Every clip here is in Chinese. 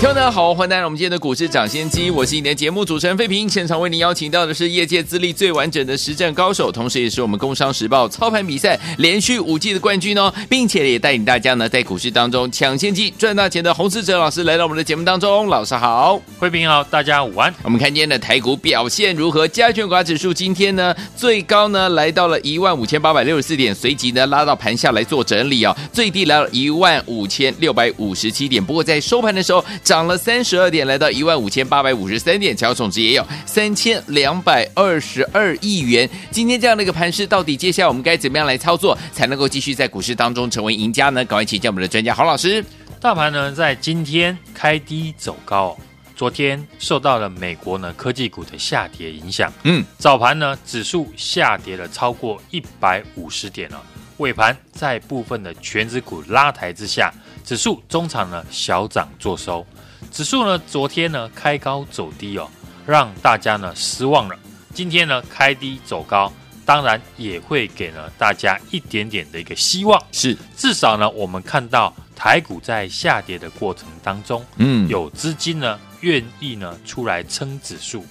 听众大家好，欢迎来到我们今天的股市抢先机，我是你的节目主持人费平，现场为您邀请到的是业界资历最完整的实战高手，同时也是我们工商时报操盘比赛连续五季的冠军哦，并且也带领大家呢在股市当中抢先机赚大钱的洪世哲老师来到我们的节目当中，老师好，费平好，大家午安。我们看今天的台股表现如何？加权股指数今天呢最高呢来到了一万五千八百六十四点，随即呢拉到盘下来做整理哦，最低来到一万五千六百五十七点，不过在收盘的时候。涨了三十二点，来到一万五千八百五十三点，成交总值也有三千两百二十二亿元。今天这样的一个盘势，到底接下来我们该怎么样来操作，才能够继续在股市当中成为赢家呢？赶快请教我们的专家郝老师。大盘呢在今天开低走高，昨天受到了美国呢科技股的下跌影响，嗯，早盘呢指数下跌了超过一百五十点了，尾盘在部分的全指股拉抬之下，指数中场呢小涨作收。指数呢，昨天呢开高走低哦，让大家呢失望了。今天呢开低走高，当然也会给了大家一点点的一个希望。是，至少呢我们看到台股在下跌的过程当中，嗯，有资金呢愿意呢出来撑指数。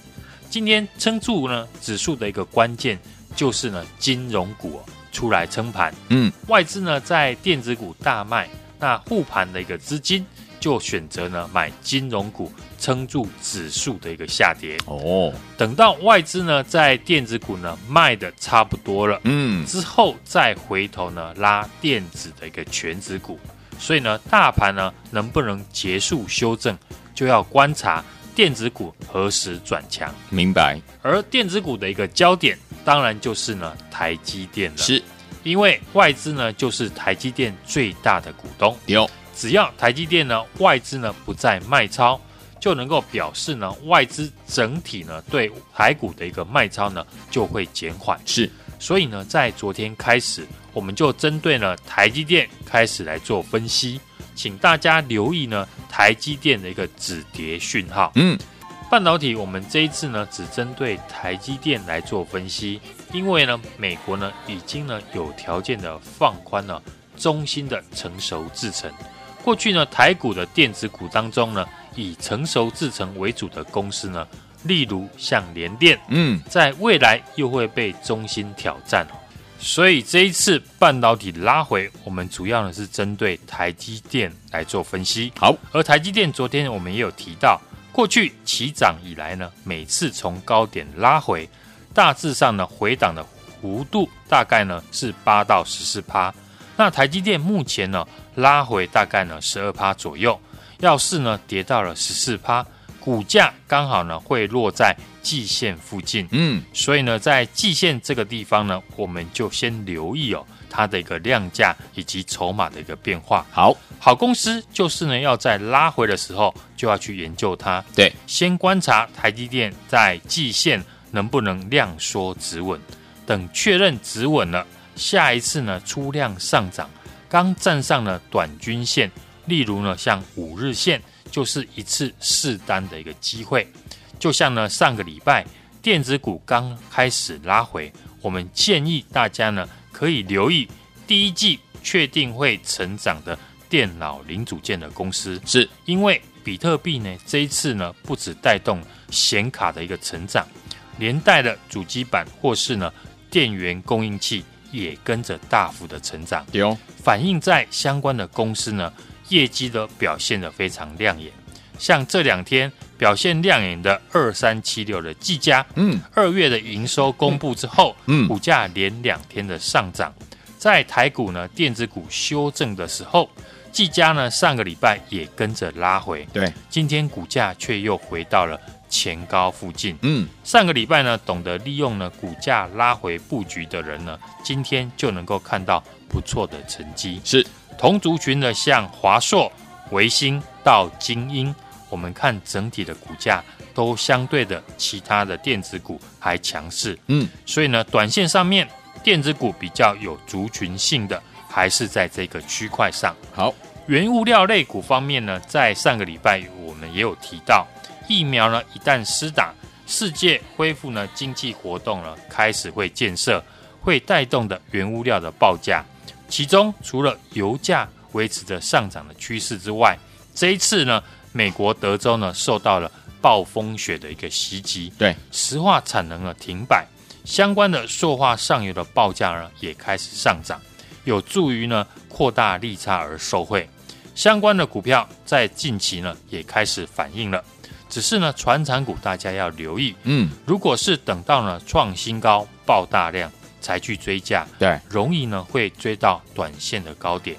今天撑住呢指数的一个关键就是呢金融股哦出来撑盘，嗯，外资呢在电子股大卖，那护盘的一个资金。就选择呢买金融股撑住指数的一个下跌。哦，等到外资呢在电子股呢卖的差不多了，嗯，之后再回头呢拉电子的一个权值股，所以呢大盘呢能不能结束修正，就要观察电子股何时转强。明白。而电子股的一个焦点，当然就是呢台积电了，是因为外资呢就是台积电最大的股东。有。只要台积电呢外资呢不再卖超，就能够表示呢外资整体呢对台股的一个卖超呢就会减缓。是，所以呢在昨天开始，我们就针对呢台积电开始来做分析，请大家留意呢台积电的一个止跌讯号。嗯，半导体我们这一次呢只针对台积电来做分析，因为呢美国呢已经呢有条件的放宽了中芯的成熟制程。过去呢，台股的电子股当中呢，以成熟制程为主的公司呢，例如像联电，嗯，在未来又会被中芯挑战。所以这一次半导体拉回，我们主要呢是针对台积电来做分析。好，而台积电昨天我们也有提到，过去起涨以来呢，每次从高点拉回，大致上呢回档的幅度大概呢是八到十四趴。那台积电目前呢拉回大概呢十二趴左右，要是呢跌到了十四趴，股价刚好呢会落在季线附近，嗯，所以呢在季线这个地方呢，我们就先留意哦它的一个量价以及筹码的一个变化。好，好公司就是呢要在拉回的时候就要去研究它，对，先观察台积电在季线能不能量缩止稳，等确认止稳了。下一次呢，出量上涨，刚站上了短均线，例如呢，像五日线，就是一次试单的一个机会。就像呢，上个礼拜电子股刚开始拉回，我们建议大家呢，可以留意第一季确定会成长的电脑零组件的公司，是因为比特币呢，这一次呢，不止带动显卡的一个成长，连带的主机板或是呢，电源供应器。也跟着大幅的成长，有反映在相关的公司呢，业绩的表现的非常亮眼。像这两天表现亮眼的二三七六的技嘉，嗯，二月的营收公布之后，嗯，股价连两天的上涨。在台股呢电子股修正的时候，技嘉呢上个礼拜也跟着拉回，对，今天股价却又回到了。前高附近，嗯，上个礼拜呢，懂得利用呢股价拉回布局的人呢，今天就能够看到不错的成绩。是。同族群的，像华硕、维新到精英，我们看整体的股价都相对的其他的电子股还强势。嗯，所以呢，短线上面电子股比较有族群性的，还是在这个区块上。好，原物料类股方面呢，在上个礼拜我们也有提到，疫苗呢一旦施打，世界恢复呢经济活动呢开始会建设，会带动的原物料的报价。其中除了油价维持着上涨的趋势之外，这一次呢，美国德州呢受到了暴风雪的一个袭击，对，石化产能呢停摆，相关的塑化上游的报价呢也开始上涨，有助于呢扩大利差而受惠。相关的股票在近期呢也开始反应了，只是呢传产股大家要留意，嗯，如果是等到呢创新高爆大量才去追价，对，容易呢会追到短线的高点。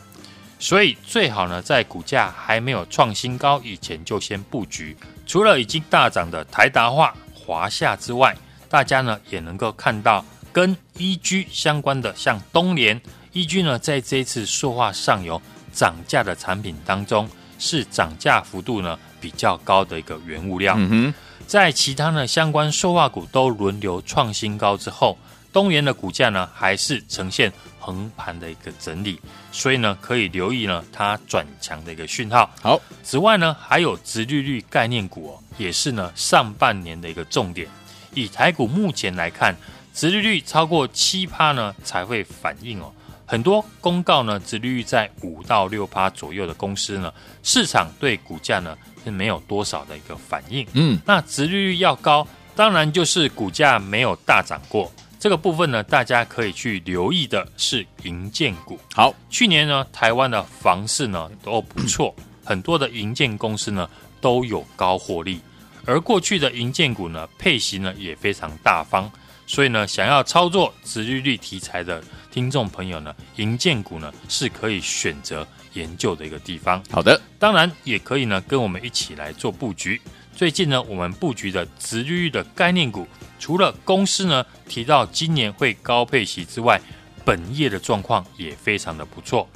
所以最好呢，在股价还没有创新高以前就先布局。除了已经大涨的台达化、华夏之外，大家呢也能够看到跟 EG 相关的，像东联 EG 呢，在这一次塑化上游涨价的产品当中，是涨价幅度呢比较高的一个原物料。嗯哼，在其他呢相关塑化股都轮流创新高之后，东元的股价呢还是呈现横盘的一个整理，所以呢，可以留意呢它转强的一个讯号。好，此外呢，还有殖利率概念股哦，也是呢上半年的一个重点。以台股目前来看，殖利率超过七趴呢才会反应哦。很多公告呢，殖利率在五到六趴左右的公司呢，市场对股价呢是没有多少的一个反应。嗯，那殖利率要高，当然就是股价没有大涨过。这个部分呢，大家可以去留意的是银建股。好，去年呢，台湾的房市呢都不错，很多的银建公司呢都有高获利，而过去的银建股呢配息呢也非常大方，所以呢，想要操作殖利率题材的听众朋友呢，银建股呢是可以选择研究的一个地方。好的，当然也可以呢跟我们一起来做布局。最近呢，我们布局的直利率的概念股。除了公司呢提到今年会高配息之外，本业的状况也非常的不错。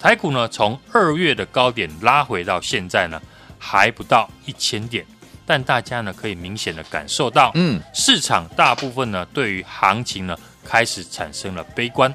台股呢从二月的高点拉回到现在呢还不到一千点，但大家呢可以明显的感受到，嗯，市场大部分呢对于行情呢开始产生了悲观。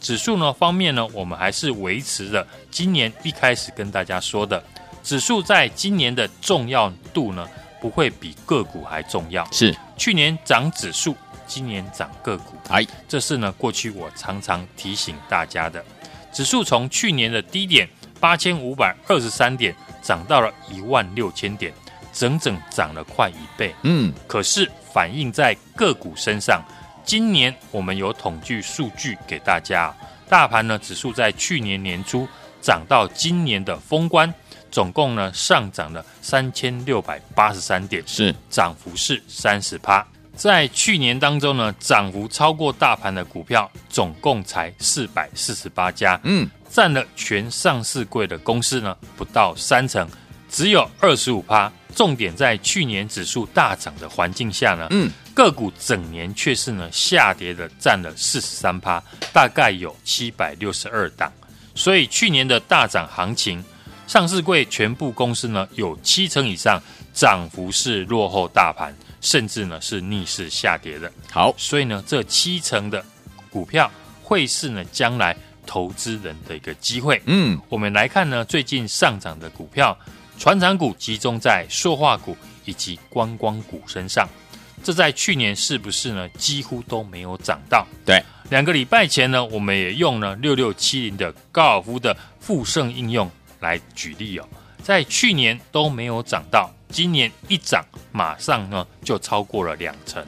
指数呢方面呢，我们还是维持着今年一开始跟大家说的，指数在今年的重要度呢。不会比个股还重要。是去年涨指数，今年涨个股。哎，这是呢过去我常常提醒大家的。指数从去年的低点八千五百二十三点，涨到了一万六千点，整整涨了快一倍。嗯，可是反映在个股身上，今年我们有统计数据给大家，大盘呢指数在去年年初涨到今年的封关。总共呢上涨了三千六百八十三点，是涨幅是三十趴。在去年当中呢，涨幅超过大盘的股票总共才四百四十八家，嗯，占了全上市柜的公司呢不到三成，只有二十五趴。重点在去年指数大涨的环境下呢，嗯，个股整年却是呢下跌的占了四十三趴，大概有七百六十二档。所以去年的大涨行情。上市柜全部公司呢，有七成以上涨幅是落后大盘，甚至呢是逆势下跌的。好，所以呢，这七成的股票会是呢将来投资人的一个机会。嗯，我们来看呢，最近上涨的股票，船产股集中在塑化股以及观光股身上。这在去年是不是呢几乎都没有涨到？对，两个礼拜前呢，我们也用了六六七零的高尔夫的富盛应用。来举例哦，在去年都没有涨到，今年一涨，马上呢就超过了两成。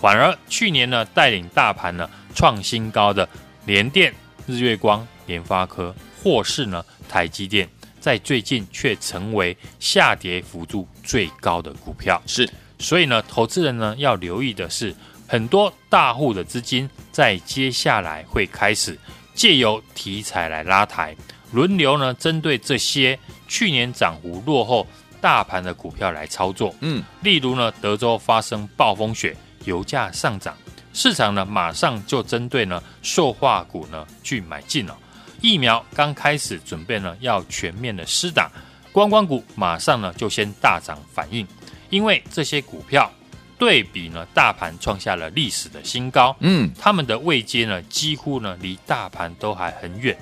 反而去年呢带领大盘呢创新高的联电、日月光、联发科，或是呢台积电，在最近却成为下跌幅度最高的股票。是，所以呢，投资人呢要留意的是，很多大户的资金在接下来会开始借由题材来拉抬。轮流呢，针对这些去年涨幅落后大盘的股票来操作。嗯，例如呢，德州发生暴风雪，油价上涨，市场呢马上就针对呢塑化股呢去买进了。疫苗刚开始准备呢要全面的施打，观光股马上呢就先大涨反应。因为这些股票对比呢，大盘创下了历史的新高，嗯，他们的位阶呢，几乎呢离大盘都还很远，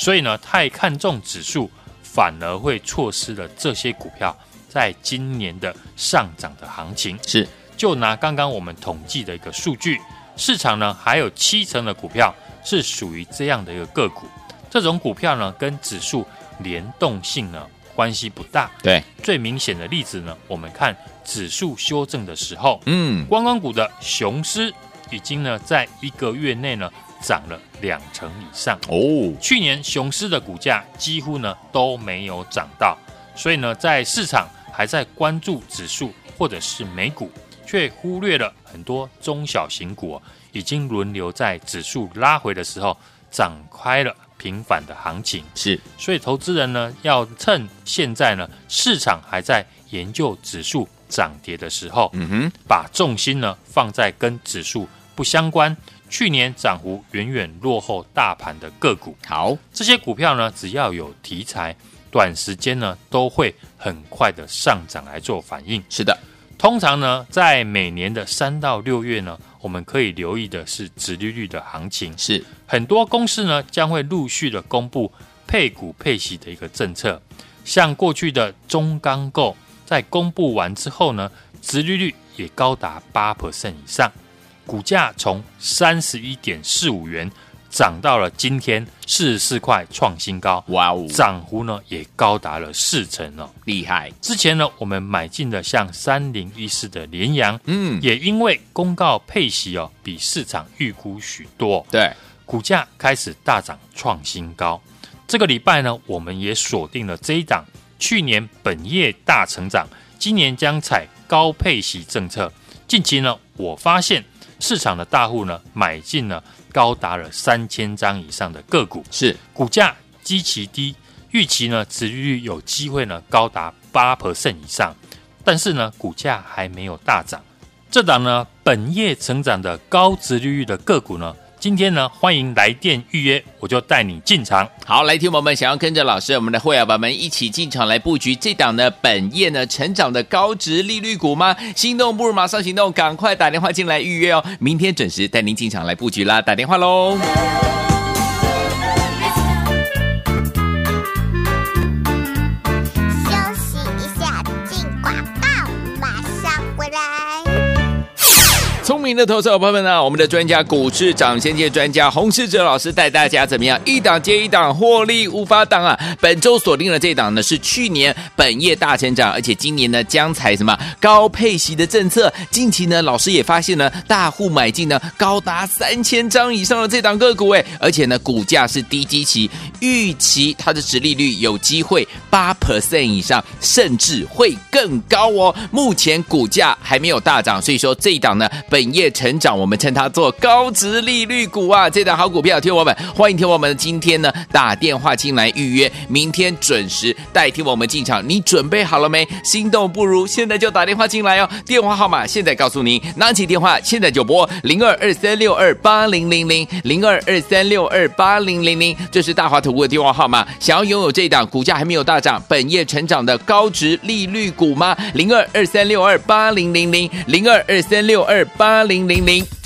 所以呢，太看重指数，反而会错失了这些股票在今年的上涨的行情。是，就拿刚刚我们统计的一个数据，市场呢还有七成的股票是属于这样的一个个股，这种股票呢跟指数联动性呢。关系不大，对，最明显的例子呢，我们看指数修正的时候，嗯，观光股的雄狮已经呢在一个月内呢涨了两成以上哦。去年雄狮的股价几乎呢都没有涨到，所以呢在市场还在关注指数或者是美股，却忽略了很多中小型股已经轮流在指数拉回的时候涨开了。平反的行情是，所以投资人呢要趁现在呢市场还在研究指数涨跌的时候，嗯哼，把重心呢放在跟指数不相关、去年涨幅远远落后大盘的个股。好，这些股票呢只要有题材，短时间呢都会很快的上涨来做反应。是的。通常呢，在每年的三到六月呢，我们可以留意的是殖利率的行情。是很多公司呢将会陆续的公布配股配息的一个政策。像过去的中钢构在公布完之后呢，殖利率也高达八 percent 以上，股价从三十一点四五元。涨到了今天四十四块，创新高，哇哦！涨幅呢也高达了四成哦，厉害！之前呢，我们买进的像三零一四的联阳，嗯，也因为公告配息哦，比市场预估许多，对，股价开始大涨创新高。这个礼拜呢，我们也锁定了这一档，去年本业大成长，今年将采高配息政策。近期呢，我发现市场的大户呢买进了。高达了三千张以上的个股，是股价极其低，预期呢，持利率有机会呢高达八 percent 以上，但是呢，股价还没有大涨。这档呢，本业成长的高值利率的个股呢。今天呢，欢迎来电预约，我就带你进场。好，来听我们想要跟着老师，我们的会员宝宝们一起进场来布局这档呢，本业呢成长的高值利率股吗？心动不如马上行动，赶快打电话进来预约哦！明天准时带您进场来布局啦，打电话喽。聪明的投资者朋友们呢，我们的专家股市涨先界专家洪世哲老师带大家怎么样一档接一档获利无法挡啊！本周锁定的这档呢是去年本业大成长，而且今年呢将采什么高配息的政策。近期呢老师也发现呢大户买进呢高达三千张以上的这档个股哎，而且呢股价是低基期，预期它的殖利率有机会八 percent 以上，甚至会更高哦。目前股价还没有大涨，所以说这一档呢本。本业成长，我们称它做高值利率股啊！这档好股票，听我们欢迎听我们今天呢打电话进来预约，明天准时代替我们进场。你准备好了没？心动不如现在就打电话进来哦！电话号码现在告诉您，拿起电话现在就拨零二二三六二八零零零零二二三六二八零零零，这是大华投顾的电话号码。想要拥有这档股价还没有大涨、本业成长的高值利率股吗？零二二三六二八零零零零二二三六二八。八零零零。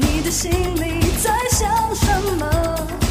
你的心里在想什么。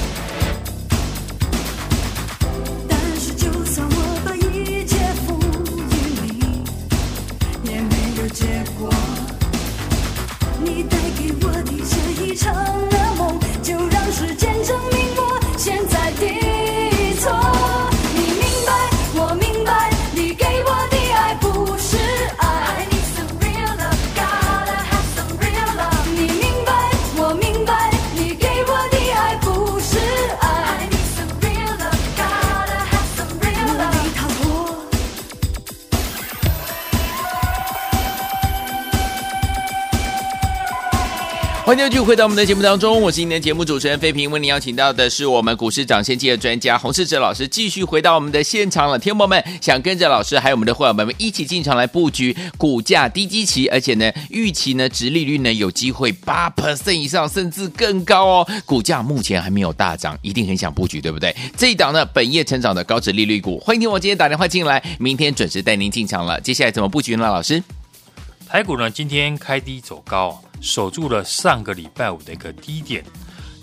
欢迎继续回到我们的节目当中，我是今天的节目主持人费平，为您邀请到的是我们股市涨先机的专家洪世哲老师，继续回到我们的现场了。天友们想跟着老师还有我们的会员们一起进场来布局股价低基期，而且呢预期呢殖利率呢有机会八 percent 以上，甚至更高哦。股价目前还没有大涨，一定很想布局，对不对？这一档呢本业成长的高殖利率股，欢迎听我今天打电话进来，明天准时带您进场了。接下来怎么布局呢？老师，台股呢今天开低走高。守住了上个礼拜五的一个低点，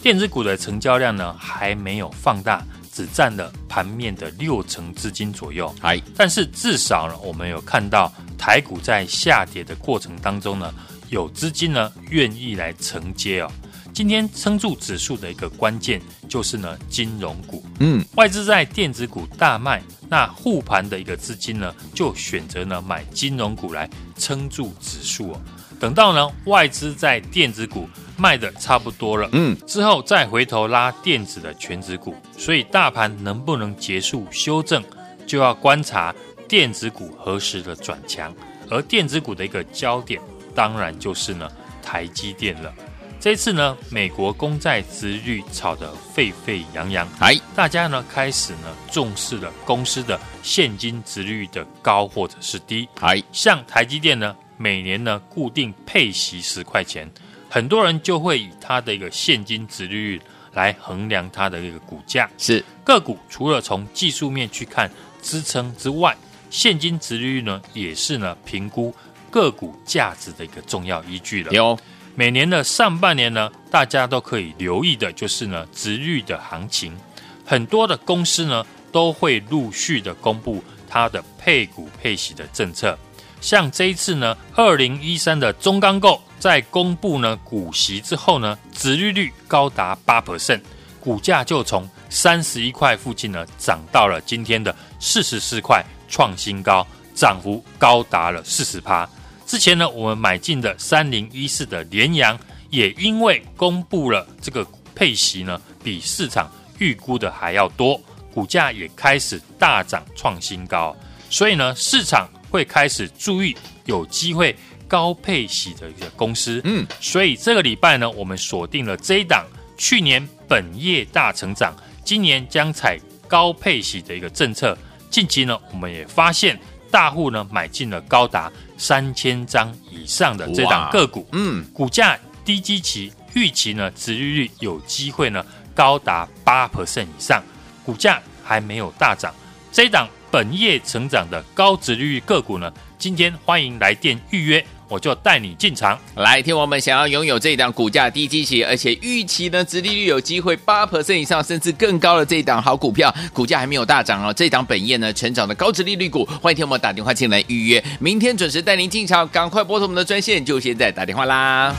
电子股的成交量呢还没有放大，只占了盘面的六成资金左右。哎，但是至少呢，我们有看到台股在下跌的过程当中呢，有资金呢愿意来承接哦。今天撑住指数的一个关键就是呢金融股，嗯，外资在电子股大卖，那护盘的一个资金呢就选择呢买金融股来撑住指数哦。等到呢外资在电子股卖的差不多了，嗯，之后再回头拉电子的全指股，所以大盘能不能结束修正，就要观察电子股何时的转强，而电子股的一个焦点当然就是呢台积电了。这次呢美国公债殖率炒得沸沸扬扬，哎，大家呢开始呢重视了公司的现金殖率的高或者是低，哎，像台积电呢。每年呢固定配息十块钱，很多人就会以它的一个现金值利率来衡量它的一个股价。是个股除了从技术面去看支撑之外，现金值利率呢也是呢评估个股价值的一个重要依据了。有每年的上半年呢，大家都可以留意的就是呢值率的行情，很多的公司呢都会陆续的公布它的配股配息的政策。像这一次呢，二零一三的中钢构在公布呢股息之后呢，殖利率高达八 percent，股价就从三十一块附近呢涨到了今天的四十四块，创新高，涨幅高达了四十趴。之前呢，我们买进的三零一四的联阳，也因为公布了这个配息呢，比市场预估的还要多，股价也开始大涨创新高，所以呢，市场。会开始注意有机会高配息的一个公司，嗯，所以这个礼拜呢，我们锁定了这一档，去年本业大成长，今年将采高配息的一个政策。近期呢，我们也发现大户呢买进了高达三千张以上的这档个股，嗯，股价低基期，预期呢，殖利率有机会呢高达八 percent 以上，股价还没有大涨，这一档。本业成长的高值利率个股呢，今天欢迎来电预约，我就带你进场。来听我们想要拥有这一档股价低基期，而且预期呢殖利率有机会八 percent 以上，甚至更高的这一档好股票，股价还没有大涨哦。这一档本业呢成长的高值利率股，欢迎听我们打电话进来预约，明天准时带您进场，赶快拨通我们的专线，就现在打电话啦。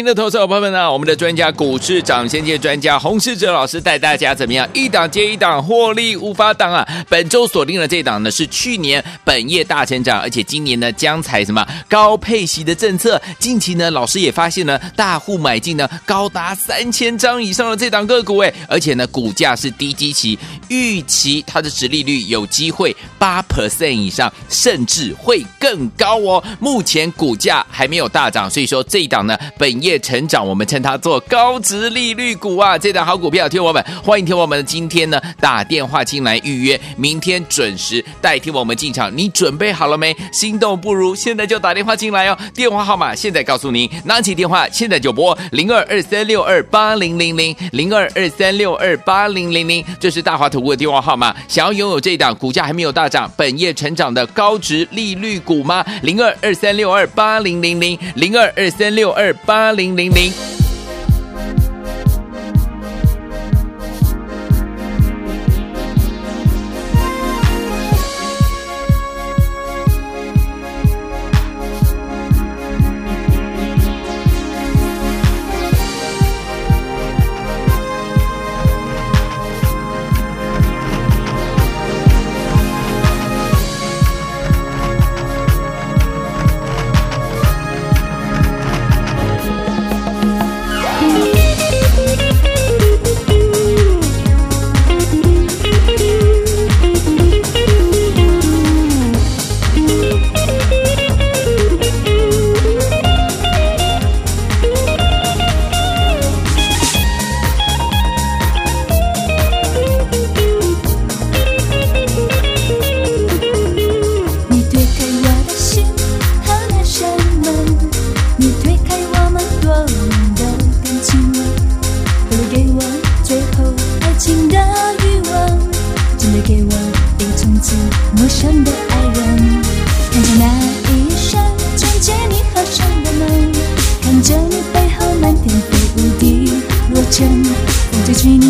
聪明的投资者朋友们呢，我们的专家股市涨先界专家洪世哲老师带大家怎么样一档接一档获利无法挡啊！本周锁定的这档呢是去年本业大成长，而且今年呢将采什么高配息的政策。近期呢老师也发现呢大户买进呢高达三千张以上的这档个股哎，而且呢股价是低基期，预期它的殖利率有机会八 percent 以上，甚至会更高哦。目前股价还没有大涨，所以说这一档呢本。业业成长，我们称它做高值利率股啊！这档好股票，听我们欢迎听我们今天呢打电话进来预约，明天准时代替我们进场。你准备好了没？心动不如现在就打电话进来哦！电话号码现在告诉您，拿起电话现在就拨零二二三六二八零零零零二二三六二八零零零，这是大华投顾的电话号码。想要拥有这档股价还没有大涨、本业成长的高值利率股吗？零二二三六二八零零零零二二三六二八。零零零。陌生的爱人，看着那一扇紧接你发上的门，看着你背后漫天飞舞的落尘，风吹去你。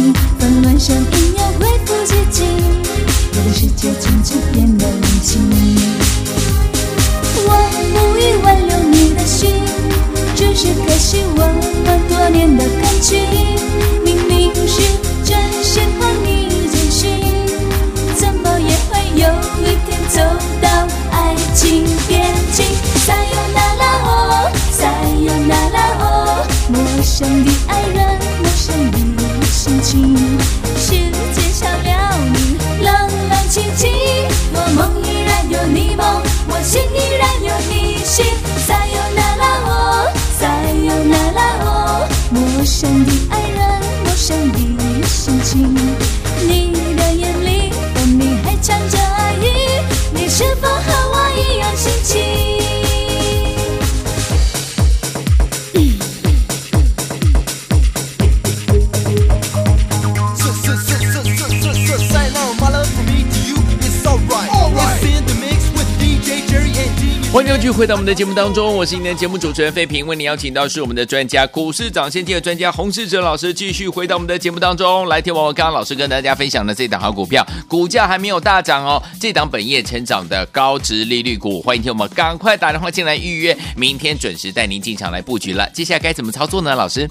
回到我们的节目当中，我是今天的节目主持人费平，为您邀请到是我们的专家股市涨先机的专家洪世哲老师，继续回到我们的节目当中来听。我刚刚老师跟大家分享的这档好股票，股价还没有大涨哦，这档本业成长的高值利率股，欢迎听我们赶快打电话进来预约，明天准时带您进场来布局了。接下来该怎么操作呢？老师，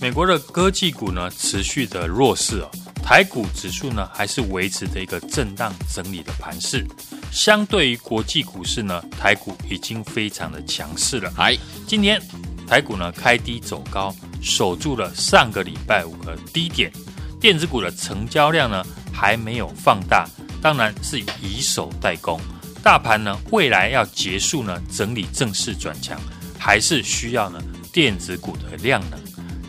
美国的科技股呢持续的弱势哦，台股指数呢还是维持着一个震荡整理的盘势。相对于国际股市呢，台股已经非常的强势了。哎，今天台股呢开低走高，守住了上个礼拜五的低点。电子股的成交量呢还没有放大，当然是以守代攻。大盘呢未来要结束呢整理正式转强，还是需要呢电子股的量能。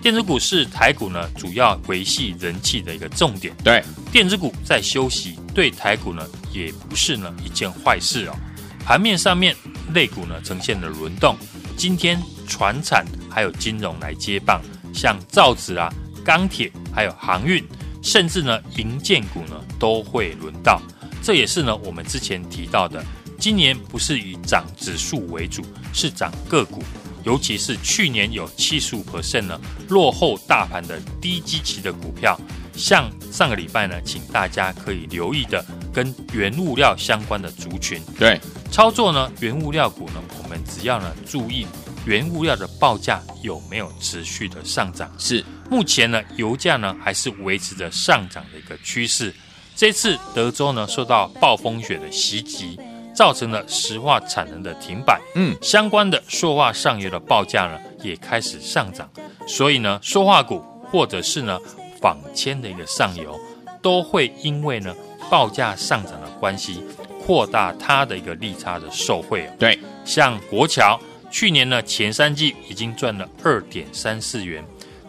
电子股是台股呢主要维系人气的一个重点。对，电子股在休息，对台股呢也不是呢一件坏事哦。盘面上面，类股呢呈现了轮动。今天船产还有金融来接棒，像造纸啊、钢铁还有航运，甚至呢银建股呢都会轮到。这也是呢我们之前提到的，今年不是以涨指数为主，是涨个股。尤其是去年有七十五 percent 呢落后大盘的低基期的股票，像上个礼拜呢，请大家可以留意的跟原物料相关的族群。对，操作呢原物料股呢，我们只要呢注意原物料的报价有没有持续的上涨。是，目前呢油价呢还是维持着上涨的一个趋势。这次德州呢受到暴风雪的袭击。造成了石化产能的停摆，嗯，相关的塑化上游的报价呢也开始上涨，所以呢，塑化股或者是呢纺纤的一个上游，都会因为呢报价上涨的关系，扩大它的一个利差的受惠。对，像国桥去年呢前三季已经赚了二点三四元，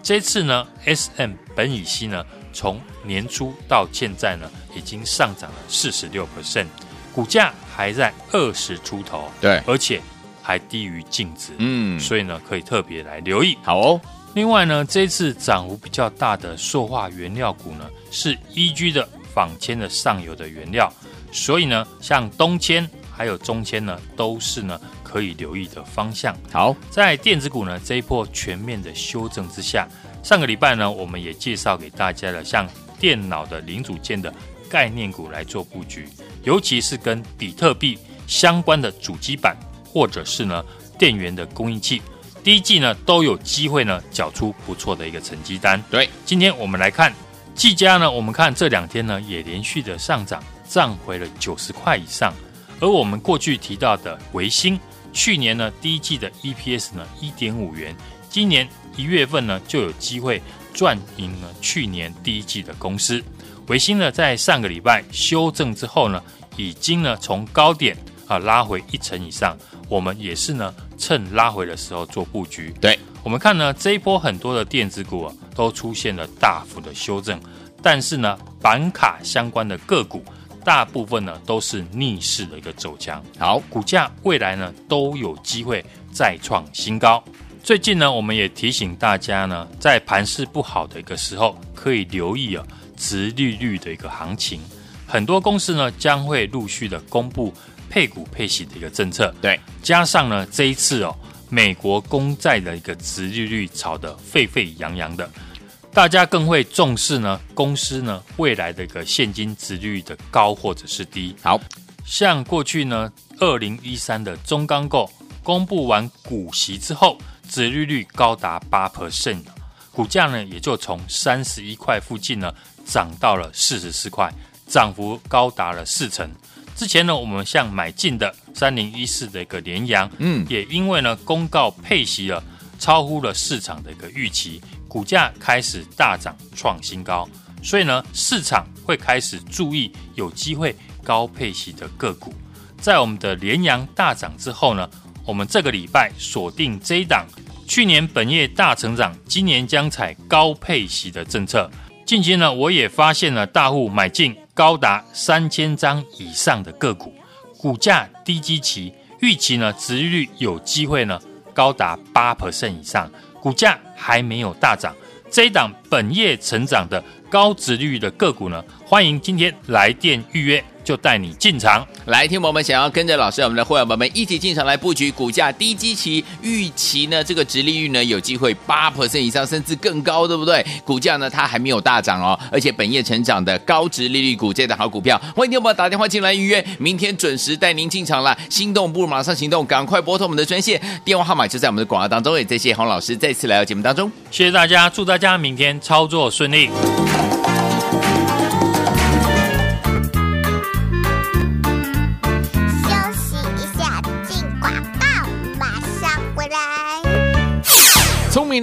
这次呢 SM 本乙烯呢从年初到现在呢已经上涨了四十六 percent。股价还在二十出头，对，而且还低于净值，嗯，所以呢，可以特别来留意。好哦，另外呢，这次涨幅比较大的塑化原料股呢，是 EG 的仿铅的上游的原料，所以呢，像东铅还有中铅呢，都是呢可以留意的方向。好，在电子股呢这一波全面的修正之下，上个礼拜呢，我们也介绍给大家了，像电脑的零组件的。概念股来做布局，尤其是跟比特币相关的主机板，或者是呢电源的供应器，第一季呢都有机会呢缴出不错的一个成绩单。对，今天我们来看技嘉呢，我们看这两天呢也连续的上涨，涨回了九十块以上。而我们过去提到的维新，去年呢第一季的 EPS 呢一点五元，今年一月份呢就有机会赚赢了去年第一季的公司。维新呢，在上个礼拜修正之后呢，已经呢从高点啊拉回一成以上。我们也是呢趁拉回的时候做布局。对，我们看呢这一波很多的电子股啊都出现了大幅的修正，但是呢板卡相关的个股大部分呢都是逆势的一个走强。好，股价未来呢都有机会再创新高。最近呢我们也提醒大家呢，在盘势不好的一个时候，可以留意啊。殖利率的一个行情，很多公司呢将会陆续的公布配股配息的一个政策。对，加上呢这一次哦，美国公债的一个殖利率炒得沸沸扬扬的，大家更会重视呢公司呢未来的一个现金殖利率的高或者是低。好，像过去呢二零一三的中钢构公布完股息之后，殖利率高达八 percent，股价呢也就从三十一块附近呢。涨到了四十四块，涨幅高达了四成。之前呢，我们像买进的三零一四的一个联阳，嗯，也因为呢公告配息了，超乎了市场的一个预期，股价开始大涨创新高。所以呢，市场会开始注意有机会高配息的个股。在我们的联阳大涨之后呢，我们这个礼拜锁定这一档，去年本业大成长，今年将采高配息的政策。近期呢，我也发现了大户买进高达三千张以上的个股，股价低基期，预期呢，殖利率有机会呢高达八 percent 以上，股价还没有大涨。这一档本业成长的高值率的个股呢，欢迎今天来电预约。就带你进场。来，听我们想要跟着老师，我们的会员朋友们一起进场来布局股价低基期，预期呢这个殖利率呢有机会八 percent 以上，甚至更高，对不对？股价呢它还没有大涨哦，而且本业成长的高殖利率股，这的好股票，欢迎听我们打电话进来预约，明天准时带您进场了。心动不如马上行动，赶快拨通我们的专线，电话号码就在我们的广告当中。也谢谢洪老师再次来到节目当中，谢谢大家，祝大家明天操作顺利。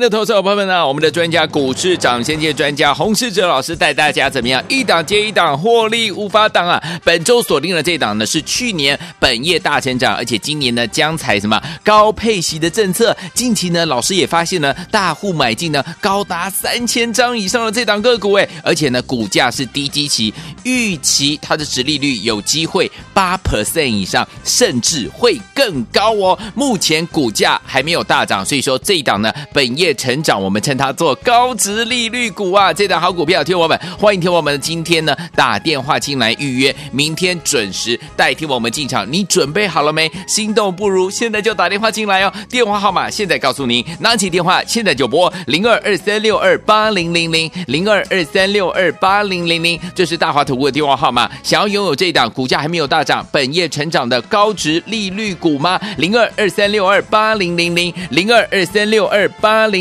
的投资伙伴们呢，我们的专家股市涨先界专家洪世哲老师带大家怎么样一档接一档获利无法挡啊！本周锁定的这档呢是去年本业大成长，而且今年呢将采什么高配息的政策。近期呢老师也发现呢大户买进呢高达三千张以上的这档个股哎，而且呢股价是低基期，预期它的殖利率有机会八 percent 以上，甚至会更高哦。目前股价还没有大涨，所以说这一档呢本业成长，我们称它做高值利率股啊！这档好股票，听我们欢迎听我们今天呢打电话进来预约，明天准时代替我们进场。你准备好了没？心动不如现在就打电话进来哦！电话号码现在告诉您，拿起电话现在就拨零二二三六二八零零零零二二三六二八零零零，这是大华投顾的电话号码。想要拥有这档股价还没有大涨、本业成长的高值利率股吗？零二二三六二八零零零零二二三六二八。零